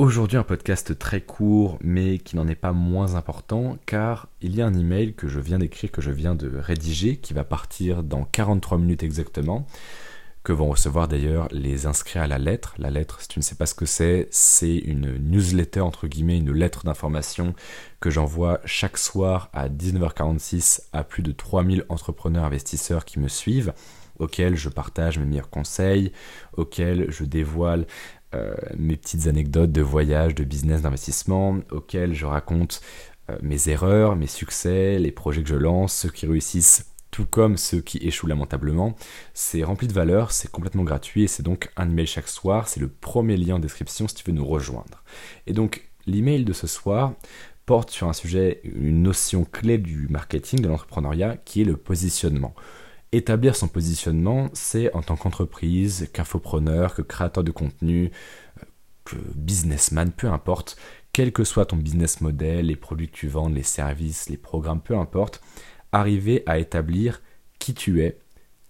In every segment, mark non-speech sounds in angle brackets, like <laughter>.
Aujourd'hui un podcast très court mais qui n'en est pas moins important car il y a un email que je viens d'écrire, que je viens de rédiger, qui va partir dans 43 minutes exactement, que vont recevoir d'ailleurs les inscrits à la lettre. La lettre, si tu ne sais pas ce que c'est, c'est une newsletter entre guillemets, une lettre d'information que j'envoie chaque soir à 19h46 à plus de 3000 entrepreneurs investisseurs qui me suivent auxquels je partage mes meilleurs conseils, auxquels je dévoile euh, mes petites anecdotes de voyage, de business, d'investissement, auxquelles je raconte euh, mes erreurs, mes succès, les projets que je lance, ceux qui réussissent, tout comme ceux qui échouent lamentablement. C'est rempli de valeur, c'est complètement gratuit et c'est donc un email chaque soir. C'est le premier lien en description si tu veux nous rejoindre. Et donc l'email de ce soir porte sur un sujet, une notion clé du marketing, de l'entrepreneuriat, qui est le positionnement. Établir son positionnement, c'est en tant qu'entreprise, qu'infopreneur, que créateur de contenu, que businessman, peu importe, quel que soit ton business model, les produits que tu vends, les services, les programmes, peu importe, arriver à établir qui tu es,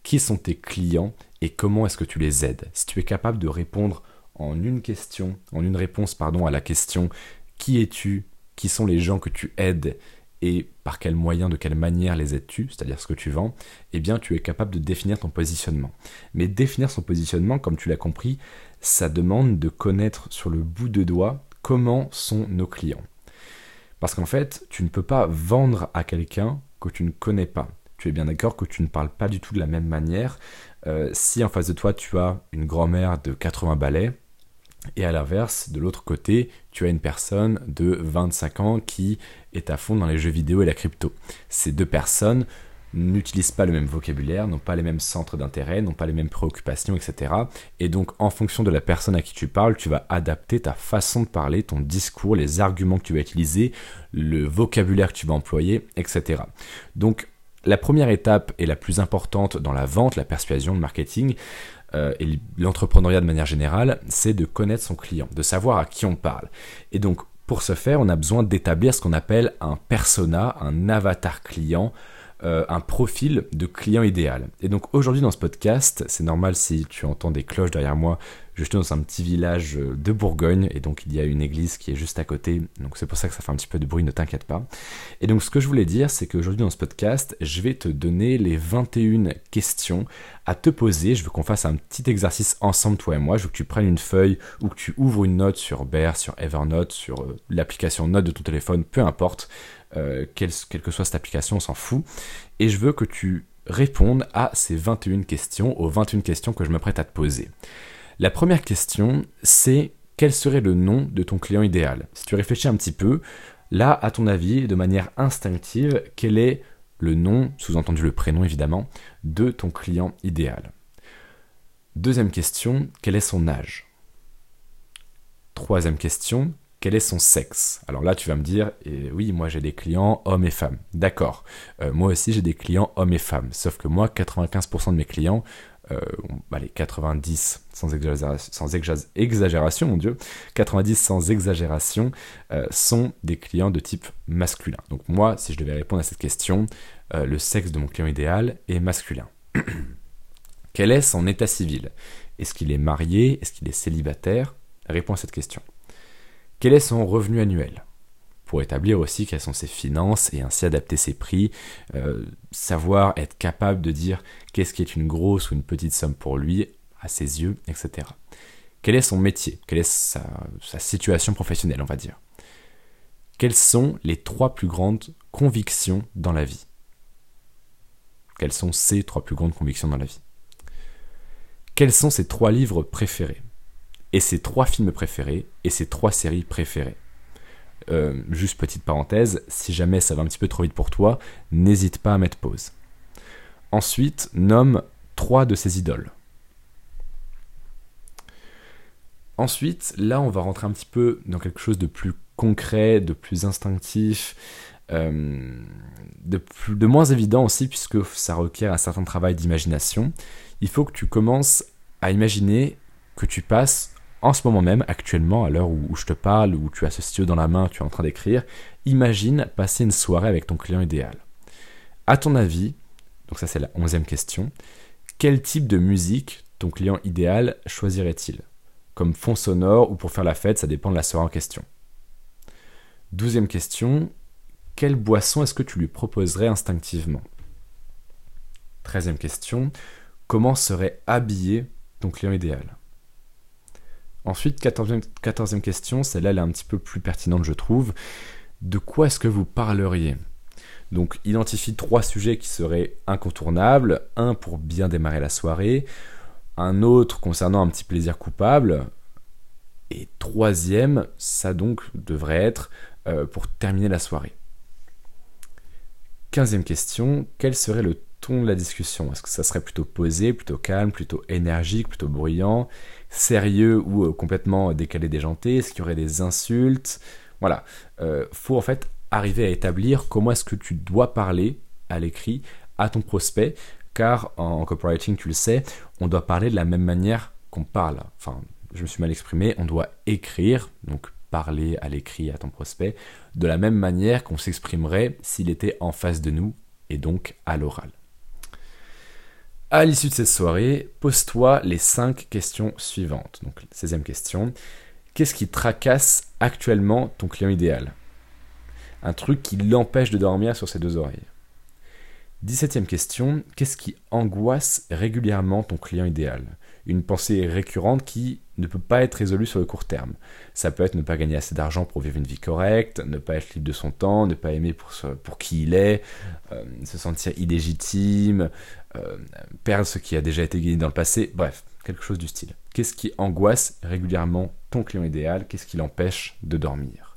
qui sont tes clients et comment est-ce que tu les aides. Si tu es capable de répondre en une en une réponse pardon à la question qui es-tu, qui sont les gens que tu aides et par quel moyen, de quelle manière les aides-tu, c'est-à-dire ce que tu vends, eh bien tu es capable de définir ton positionnement. Mais définir son positionnement, comme tu l'as compris, ça demande de connaître sur le bout de doigt comment sont nos clients. Parce qu'en fait, tu ne peux pas vendre à quelqu'un que tu ne connais pas. Tu es bien d'accord que tu ne parles pas du tout de la même manière. Euh, si en face de toi tu as une grand-mère de 80 balais, et à l'inverse, de l'autre côté, tu as une personne de 25 ans qui est à fond dans les jeux vidéo et la crypto. Ces deux personnes n'utilisent pas le même vocabulaire, n'ont pas les mêmes centres d'intérêt, n'ont pas les mêmes préoccupations, etc. Et donc, en fonction de la personne à qui tu parles, tu vas adapter ta façon de parler, ton discours, les arguments que tu vas utiliser, le vocabulaire que tu vas employer, etc. Donc, la première étape et la plus importante dans la vente, la persuasion, le marketing, euh, et l'entrepreneuriat de manière générale, c'est de connaître son client, de savoir à qui on parle. Et donc, pour ce faire, on a besoin d'établir ce qu'on appelle un persona, un avatar client, euh, un profil de client idéal. Et donc aujourd'hui dans ce podcast, c'est normal si tu entends des cloches derrière moi, je suis dans un petit village euh, de Bourgogne et donc il y a une église qui est juste à côté, donc c'est pour ça que ça fait un petit peu de bruit, ne t'inquiète pas. Et donc ce que je voulais dire, c'est qu'aujourd'hui dans ce podcast, je vais te donner les 21 questions à te poser. Je veux qu'on fasse un petit exercice ensemble, toi et moi. Je veux que tu prennes une feuille ou que tu ouvres une note sur Bear, sur Evernote, sur euh, l'application Note de ton téléphone, peu importe. Euh, quelle, que soit cette application, on s'en fout. Et je veux que tu répondes à ces 21 questions, aux 21 questions que je me prête à te poser. La première question, c'est quel serait le nom de ton client idéal? Si tu réfléchis un petit peu, là, à ton avis, de manière instinctive, quel est le nom, sous-entendu le prénom évidemment, de ton client idéal? Deuxième question, quel est son âge? Troisième question, quel est son sexe? Alors là, tu vas me dire, eh oui, moi j'ai des clients hommes et femmes. D'accord. Euh, moi aussi j'ai des clients hommes et femmes. Sauf que moi, 95% de mes clients, euh, allez, 90 sans exagération, sans exagération, mon Dieu, 90 sans exagération euh, sont des clients de type masculin. Donc moi, si je devais répondre à cette question, le sexe de mon client idéal est masculin. <clears throat> Quel est son état civil? Est-ce qu'il est marié? Est-ce qu'il est célibataire? Réponds à cette question. Quel est son revenu annuel? Pour établir aussi quelles sont ses finances et ainsi adapter ses prix, euh, savoir être capable de dire qu'est-ce qui est une grosse ou une petite somme pour lui, à ses yeux, etc. Quel est son métier? Quelle est sa, sa situation professionnelle, on va dire? Quelles sont les trois plus grandes convictions dans la vie? Quelles sont ses trois plus grandes convictions dans la vie? Quels sont ses trois livres préférés? Et ses trois films préférés Et ses trois séries préférées euh, juste petite parenthèse, si jamais ça va un petit peu trop vite pour toi, n'hésite pas à mettre pause. Ensuite, nomme trois de ses idoles. Ensuite, là, on va rentrer un petit peu dans quelque chose de plus concret, de plus instinctif, euh, de, de moins évident aussi, puisque ça requiert un certain travail d'imagination. Il faut que tu commences à imaginer que tu passes en ce moment même, actuellement, à l'heure où, je te parle, où tu as ce stylo dans la main, tu es en train d'écrire, imagine passer une soirée avec ton client idéal. À ton avis, donc ça c'est la onzième question, quel type de musique ton client idéal choisirait-il? Comme fond sonore ou pour faire la fête, ça dépend de la soirée en question. Douzième question, quelle boisson est-ce que tu lui proposerais instinctivement? Treizième question, comment serait habillé ton client idéal? Ensuite, quatorzième, question, celle-là elle est un petit peu plus pertinente je trouve. De quoi est-ce que vous parleriez? Donc identifie trois sujets qui seraient incontournables. Un pour bien démarrer la soirée, un autre concernant un petit plaisir coupable, et troisième, ça donc devrait être euh, pour terminer la soirée. Quinzième question, quel serait le ton de la discussion? Est-ce que ça serait plutôt posé, plutôt calme, plutôt énergique, plutôt bruyant, sérieux ou euh, complètement décalé déjanté? Est-ce qu'il y aurait des insultes? Voilà, euh, faut en fait arriver à établir comment est-ce que tu dois parler à l'écrit à ton prospect, car en copywriting, tu le sais, on doit parler de la même manière qu'on parle. Enfin, je me suis mal exprimé, on doit écrire, donc parler à l'écrit à ton prospect, de la même manière qu'on s'exprimerait s'il était en face de nous, et donc à l'oral. À l'issue de cette soirée, pose-toi les 5 questions suivantes. Donc, 16e question. Qu'est-ce qui tracasse actuellement ton client idéal? Un truc qui l'empêche de dormir sur ses deux oreilles. 17e question. Qu'est-ce qui angoisse régulièrement ton client idéal? Une pensée récurrente qui ne peut pas être résolu sur le court terme. Ça peut être ne pas gagner assez d'argent pour vivre une vie correcte, ne pas être libre de son temps, ne pas aimer pour, pour qui il est, euh, se sentir illégitime, euh, perdre ce qui a déjà été gagné dans le passé, bref, quelque chose du style. Qu'est-ce qui angoisse régulièrement ton client idéal? Qu'est-ce qui l'empêche de dormir?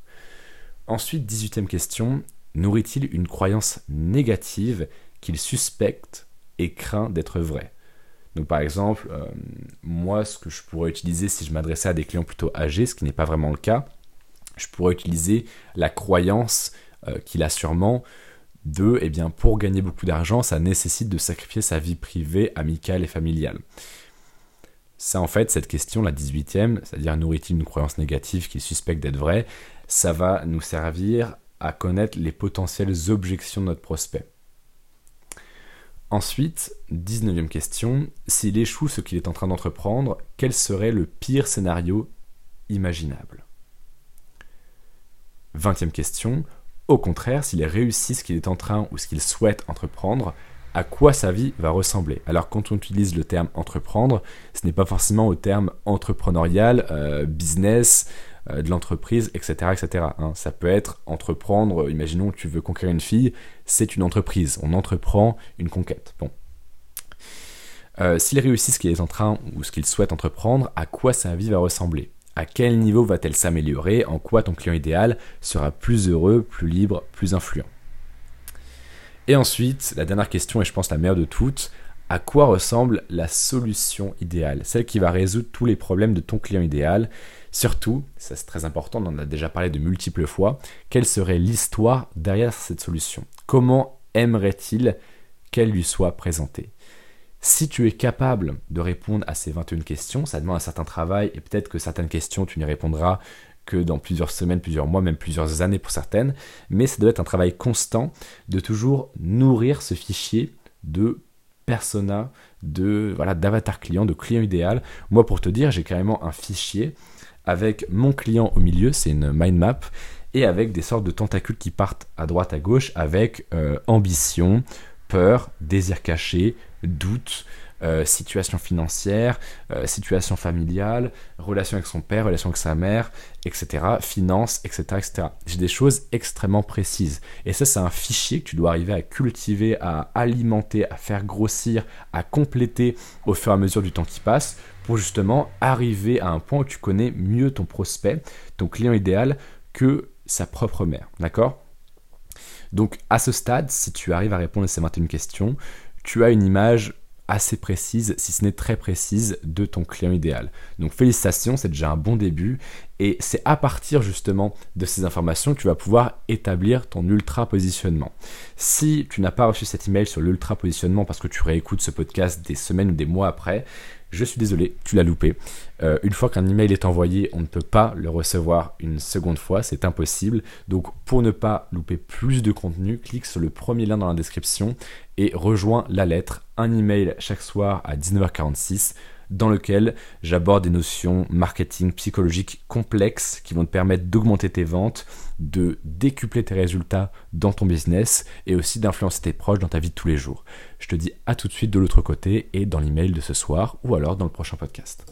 Ensuite, 18e question, nourrit-il une croyance négative qu'il suspecte et craint d'être vraie donc par exemple, euh, moi, ce que je pourrais utiliser si je m'adressais à des clients plutôt âgés, ce qui n'est pas vraiment le cas, je pourrais utiliser la croyance euh, qu'il a sûrement de, eh bien, pour gagner beaucoup d'argent, ça nécessite de sacrifier sa vie privée, amicale et familiale. Ça, en fait, cette question, la 18e, c'est-à-dire nourrit-il une croyance négative qu'il suspecte d'être vraie, ça va nous servir à connaître les potentielles objections de notre prospect. Ensuite, 19e question, s'il échoue ce qu'il est en train d'entreprendre, quel serait le pire scénario imaginable? 20e question, au contraire, s'il réussit ce qu'il est en train ou ce qu'il souhaite entreprendre, à quoi sa vie va ressembler? Alors quand on utilise le terme entreprendre, ce n'est pas forcément au terme entrepreneurial, euh, business, de l'entreprise, etc. etc. Hein. Ça peut être entreprendre, euh, imaginons que tu veux conquérir une fille, c'est une entreprise, on entreprend une conquête. Bon. Euh, s'il réussit ce qu'il est en train ou ce qu'il souhaite entreprendre, à quoi sa vie va ressembler? À quel niveau va-t-elle s'améliorer? En quoi ton client idéal sera plus heureux, plus libre, plus influent? Et ensuite, la dernière question, et je pense la meilleure de toutes, à quoi ressemble la solution idéale? Celle qui va résoudre tous les problèmes de ton client idéal Surtout, ça c'est très important, on en a déjà parlé de multiples fois, quelle serait l'histoire derrière cette solution? Comment aimerait-il qu'elle lui soit présentée? Si tu es capable de répondre à ces 21 questions, ça demande un certain travail et peut-être que certaines questions tu n'y répondras que dans plusieurs semaines, plusieurs mois, même plusieurs années pour certaines, mais ça doit être un travail constant de toujours nourrir ce fichier de persona, de voilà d'avatar client, de client idéal. Moi pour te dire, j'ai carrément un fichier avec mon client au milieu, c'est une mind map, et avec des sortes de tentacules qui partent à droite à gauche avec euh, ambition, peur, désir caché, doute, euh, situation financière, euh, situation familiale, relation avec son père, relation avec sa mère, etc., finances, etc., etc. J'ai des choses extrêmement précises. Et ça, c'est un fichier que tu dois arriver à cultiver, à alimenter, à faire grossir, à compléter au fur et à mesure du temps qui passe pour justement arriver à un point où tu connais mieux ton prospect, ton client idéal, que sa propre mère. D'accord? Donc à ce stade, si tu arrives à répondre à ces 21 questions, tu as une image assez précise, si ce n'est très précise, de ton client idéal. Donc félicitations, c'est déjà un bon début et c'est à partir justement de ces informations que tu vas pouvoir établir ton ultra positionnement. Si tu n'as pas reçu cet email sur l'ultra positionnement parce que tu réécoutes ce podcast des semaines ou des mois après, je suis désolé, tu l'as loupé. Euh, une fois qu'un email est envoyé, on ne peut pas le recevoir une seconde fois, c'est impossible. Donc pour ne pas louper plus de contenu, clique sur le premier lien dans la description et rejoins la lettre, un email chaque soir à 19h46 dans lequel j'aborde des notions marketing psychologiques complexes qui vont te permettre d'augmenter tes ventes, de décupler tes résultats dans ton business et aussi d'influencer tes proches dans ta vie de tous les jours. Je te dis à tout de suite de l'autre côté et dans l'email de ce soir ou alors dans le prochain podcast.